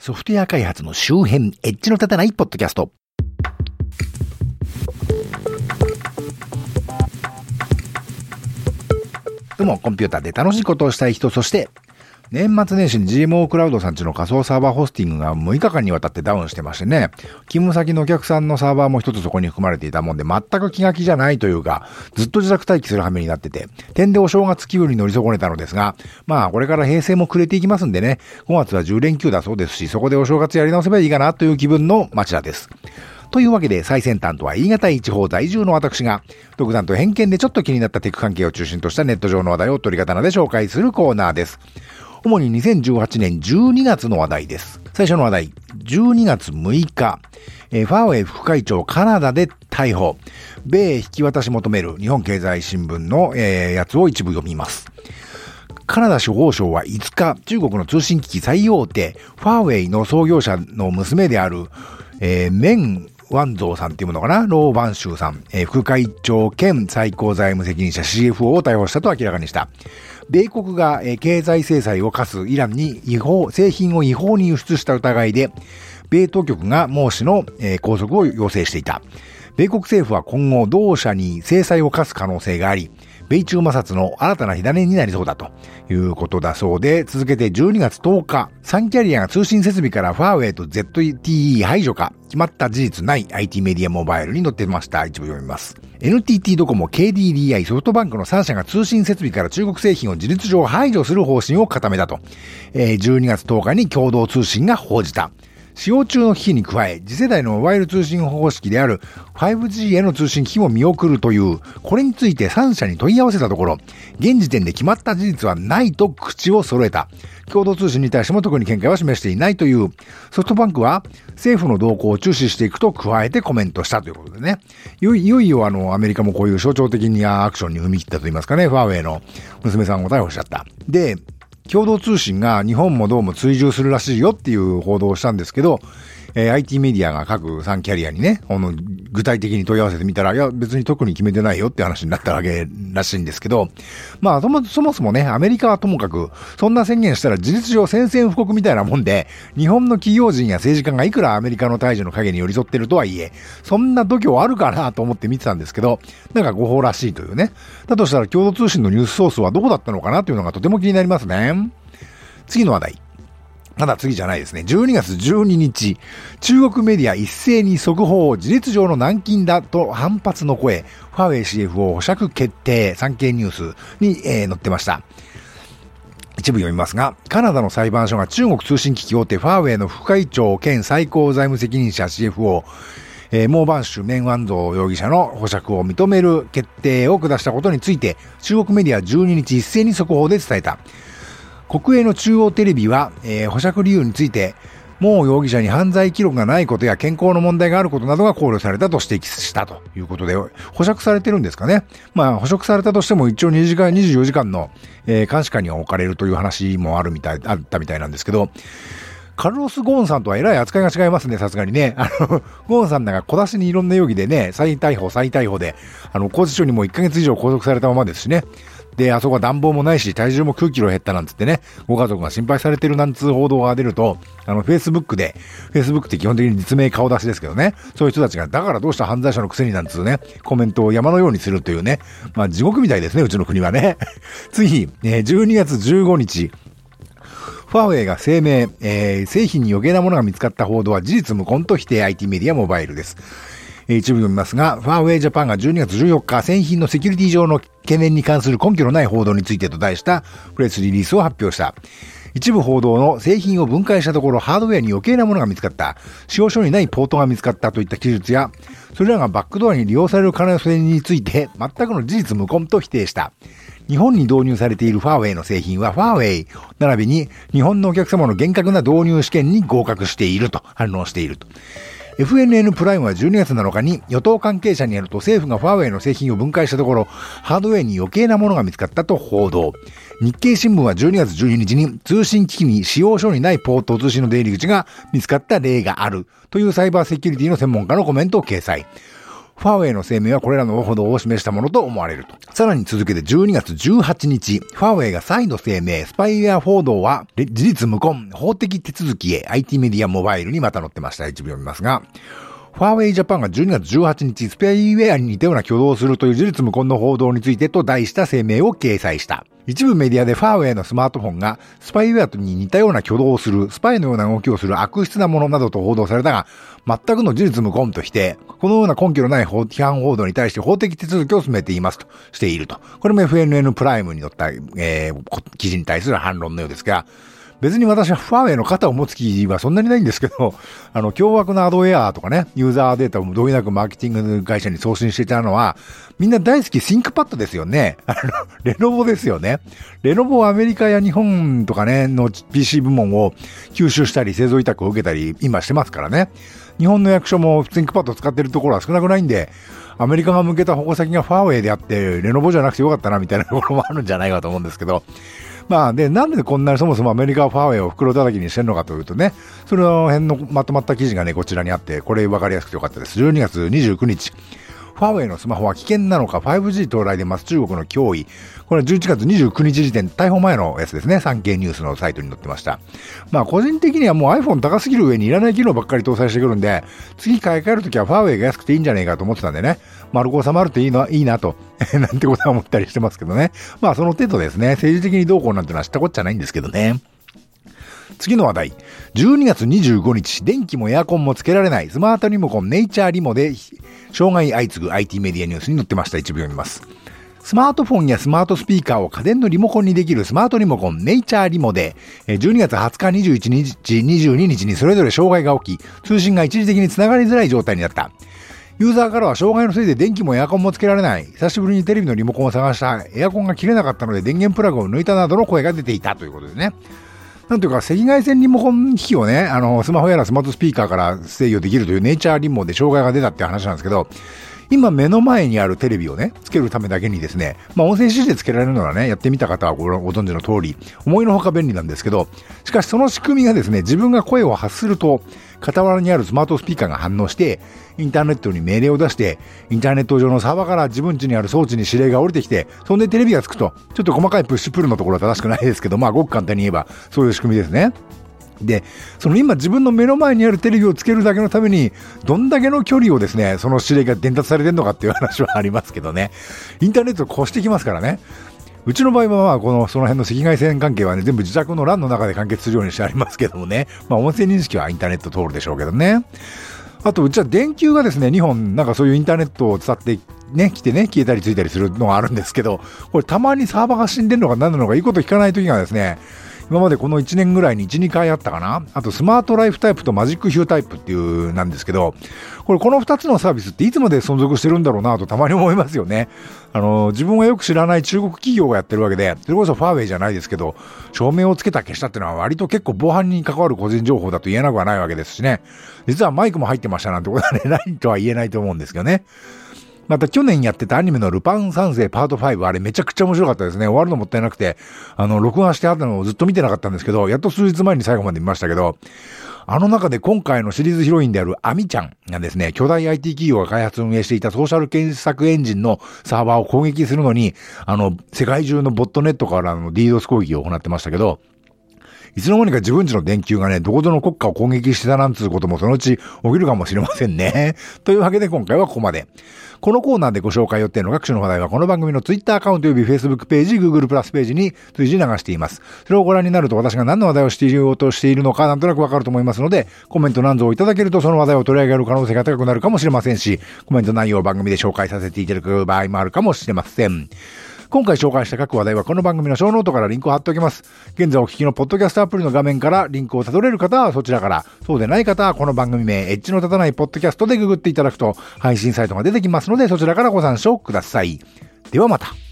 ソフトウェア開発の周辺、エッジの立たないポッドキャスト。どうも、コンピューターで楽しいことをしたい人、そして、年末年始に GMO クラウドさんちの仮想サーバーホスティングが6日間にわたってダウンしてましてね、勤務先のお客さんのサーバーも一つそこに含まれていたもんで、全く気が気じゃないというか、ずっと自宅待機する羽目になってて、点でお正月気分に乗り損ねたのですが、まあこれから平成も暮れていきますんでね、5月は10連休だそうですし、そこでお正月やり直せばいいかなという気分の町田です。というわけで最先端とは言い難い地方在住の私が、独断と偏見でちょっと気になったテク関係を中心としたネット上の話題を取り刀で紹介するコーナーです。主に2018年12月の話題です。最初の話題、12月6日、えー、ファーウェイ副会長カナダで逮捕、米引き渡し求める日本経済新聞の、えー、やつを一部読みます。カナダ司法省は5日、中国の通信機器最大手、ファーウェイの創業者の娘である、えー、メン・ワンゾーさんっていうものかな？ロー・バンシューさん、えー、副会長兼最高財務責任者 CFO を逮捕したと明らかにした。米国が経済制裁を課すイランに違法、製品を違法に輸出した疑いで、米当局が孟氏の拘束を要請していた。米国政府は今後同社に制裁を課す可能性があり、米中摩擦の新たな火種になりそうだということだそうで、続けて12月10日、サンキャリアが通信設備からファーウェイと ZTE 排除か決まった事実ない IT メディアモバイルに載ってました。一部読みます。NTT ドコモ、KDDI、ソフトバンクの3社が通信設備から中国製品を事実上排除する方針を固めたと、えー、12月10日に共同通信が報じた。使用中の機器に加え、次世代のモバイル通信方式である 5G への通信機器も見送るという、これについて3社に問い合わせたところ、現時点で決まった事実はないと口を揃えた。共同通信に対しても特に見解は示していないという、ソフトバンクは政府の動向を注視していくと加えてコメントしたということでね。いよいよあの、アメリカもこういう象徴的なアクションに踏み切ったと言いますかね、ファーウェイの娘さんを逮捕しちゃった。で、共同通信が日本もどうも追従するらしいよっていう報道をしたんですけど、えー、IT メディアが各3キャリアにね、あの、具体的に問い合わせてみたら、いや、別に特に決めてないよって話になったわけらしいんですけど、まあ、そもそもそもね、アメリカはともかく、そんな宣言したら事実上宣戦布告みたいなもんで、日本の企業人や政治家がいくらアメリカの大樹の影に寄り添ってるとはいえ、そんな度胸あるかなと思って見てたんですけど、なんか誤報らしいというね。だとしたら共同通信のニュースソースはどこだったのかなというのがとても気になりますね。次の話題。まだ次じゃないですね。12月12日、中国メディア一斉に速報、事実上の軟禁だと反発の声、ファーウェイ CF を保釈決定、産経ニュースに、えー、載ってました。一部読みますが、カナダの裁判所が中国通信機器大手ファーウェイの副会長兼最高財務責任者 CFO、えー、モーバンシュ・メンワンゾー容疑者の保釈を認める決定を下したことについて、中国メディア12日一斉に速報で伝えた。国営の中央テレビは、えー、保釈理由について、もう容疑者に犯罪記録がないことや健康の問題があることなどが考慮されたと指摘したということで、保釈されてるんですかね。まあ、保釈されたとしても一応2時間、24時間の、えー、監視下には置かれるという話もあるみたい、あったみたいなんですけど、カルロス・ゴーンさんとはえらい扱いが違いますね、さすがにね。あの、ゴーンさんなんか小出しにいろんな容疑でね、再逮捕、再逮捕で、あの、拘置所にも1ヶ月以上拘束されたままですしね。で、あそこは暖房もないし、体重も9キロ減ったなんつってね、ご家族が心配されてるなんつう報道が出ると、あの、Facebook で、Facebook って基本的に実名顔出しですけどね、そういう人たちが、だからどうした犯罪者のくせになんつうね、コメントを山のようにするというね、まあ地獄みたいですね、うちの国はね。次、え12月15日、ファーウェイが声明、えー、製品に余計なものが見つかった報道は事実無根と否定 IT メディアモバイルです。一部読みますが、ファーウェイジャパンが12月14日、製品のセキュリティ上の懸念に関する根拠のない報道についてと題したプレスリリースを発表した。一部報道の製品を分解したところハードウェアに余計なものが見つかった、使用書にないポートが見つかったといった記述や、それらがバックドアに利用される可能性について全くの事実無根と否定した。日本に導入されているファーウェイの製品はファーウェイ、並びに日本のお客様の厳格な導入試験に合格していると反論していると。FNN プライムは12月7日に与党関係者によると政府がファーウェイの製品を分解したところ、ハードウェイに余計なものが見つかったと報道。日経新聞は12月12日に通信機器に使用書にないポート通信の出入り口が見つかった例があるというサイバーセキュリティの専門家のコメントを掲載。ファーウェイの声明はこれらの報道を示したものと思われると。さらに続けて12月18日、ファーウェイが再度声明、スパイウェア報道は事実無根、法的手続きへ IT メディアモバイルにまた載ってました。一部読みますが、ファーウェイジャパンが12月18日、スペイウェアに似たような挙動をするという事実無根の報道についてと題した声明を掲載した。一部メディアでファーウェイのスマートフォンがスパイウェアに似たような挙動をする、スパイのような動きをする悪質なものなどと報道されたが、全くの事実無根として、このような根拠のない批判報道に対して法的手続きを進めていますとしていると。これも FNN プライムに載った、えー、記事に対する反論のようですが、別に私はファーウェイの肩を持つ気はそんなにないんですけど、あの、凶悪なアドウェアとかね、ユーザーデータを同意なくマーケティング会社に送信していたのは、みんな大好きシンクパッドですよね。あの、レノボですよね。レノボはアメリカや日本とかね、の PC 部門を吸収したり、製造委託を受けたり、今してますからね。日本の役所もシンクパッド使ってるところは少なくないんで、アメリカが向けた矛先がファーウェイであって、レノボじゃなくてよかったなみたいなところもあるんじゃないかと思うんですけど、まあ、で、なんでこんなにそもそもアメリカファーウェイを袋叩きにしてるのかというとね、その辺のまとまった記事がね、こちらにあって、これ分かりやすくてよかったです。12月29日。ファーウェイのスマホは危険なのか 5G 到来でます中国の脅威。これは11月29日時点、逮捕前のやつですね。産経ニュースのサイトに載ってました。まあ個人的にはもう iPhone 高すぎる上にいらない機能ばっかり搭載してくるんで、次買い替えるときはファーウェイが安くていいんじゃねえかと思ってたんでね。丸く収まるといいのいいなと、なんてことは思ったりしてますけどね。まあその程度ですね。政治的にどうこうなんてのは知ったこっちゃないんですけどね。次の話題。12月25日、電気もエアコンもつけられないスマートリモコンネイチャーリモで障害相次ぐ IT メディアニュースに載ってました。一部読みます。スマートフォンやスマートスピーカーを家電のリモコンにできるスマートリモコンネイチャーリモで、12月20日、21日、22日にそれぞれ障害が起き、通信が一時的につながりづらい状態になった。ユーザーからは障害のせいで電気もエアコンもつけられない。久しぶりにテレビのリモコンを探した。エアコンが切れなかったので電源プラグを抜いたなどの声が出ていたということですね。なんというか、赤外線リモコン機器をね、あの、スマホやらスマートスピーカーから制御できるというネイチャーリモで障害が出たっていう話なんですけど、今目の前にあるテレビをね、つけるためだけにですね、まあ音声指示でつけられるのはね、やってみた方はご存知の通り、思いのほか便利なんですけど、しかしその仕組みがですね、自分が声を発すると、傍らにあるスマートスピーカーが反応して、インターネットに命令を出して、インターネット上のサーバーから自分家にある装置に指令が降りてきて、そんでテレビがつくと、ちょっと細かいプッシュプルのところは正しくないですけど、まあごく簡単に言えば、そういう仕組みですね。で、その今自分の目の前にあるテレビをつけるだけのために、どんだけの距離をですね、その指令が伝達されてるのかっていう話はありますけどね。インターネットを越してきますからね。うちの場合はまあこのその辺の赤外線関係はね全部自宅の LAN の中で完結するようにしてありますけどもねまあ音声認識はインターネット通るでしょうけどねあとうちは電球がですね2本なんかそういうインターネットを伝ってね来てね消えたりついたりするのがあるんですけどこれたまにサーバーが死んでるのか何なのかいいこと聞かない時がですね今までこの1年ぐらいに1、2回あったかな？あとスマートライフタイプとマジックヒュータイプっていうなんですけど、これこの2つのサービスっていつまで存続してるんだろうなとたまに思いますよね。あの、自分がよく知らない中国企業がやってるわけで、それこそファーウェイじゃないですけど、照明をつけた消したっていうのは割と結構防犯に関わる個人情報だと言えなくはないわけですしね。実はマイクも入ってましたなんてことはね、ないとは言えないと思うんですけどね。また去年やってたアニメのルパン三世パート5、あれめちゃくちゃ面白かったですね。終わるのもったいなくて、あの、録画してあったのをずっと見てなかったんですけど、やっと数日前に最後まで見ましたけど、あの中で今回のシリーズヒロインであるアミちゃんがですね、巨大 IT 企業が開発運営していたソーシャル検索エンジンのサーバーを攻撃するのに、あの、世界中のボットネットからの DDoS 攻撃を行ってましたけど、いつの間にか自分ちの電球がね、どこぞの国家を攻撃してたなんつうこともそのうち起きるかもしれませんね。というわけで今回はここまで。このコーナーでご紹介予定の各種の話題はこの番組の Twitter アカウント及び Facebook ページ、Google プラスページに随時流しています。それをご覧になると私が何の話題をしていようとしているのかなんとなくわかると思いますので、コメント何ぞをいただけるとその話題を取り上げる可能性が高くなるかもしれませんし、コメント内容を番組で紹介させていただく場合もあるかもしれません。今回紹介した各話題はこの番組のショーノートからリンクを貼っておきます。現在お聞きのポッドキャストアプリの画面からリンクをたどれる方はそちらから、そうでない方はこの番組名、エッジの立たないポッドキャストでググっていただくと配信サイトが出てきますのでそちらからご参照ください。ではまた。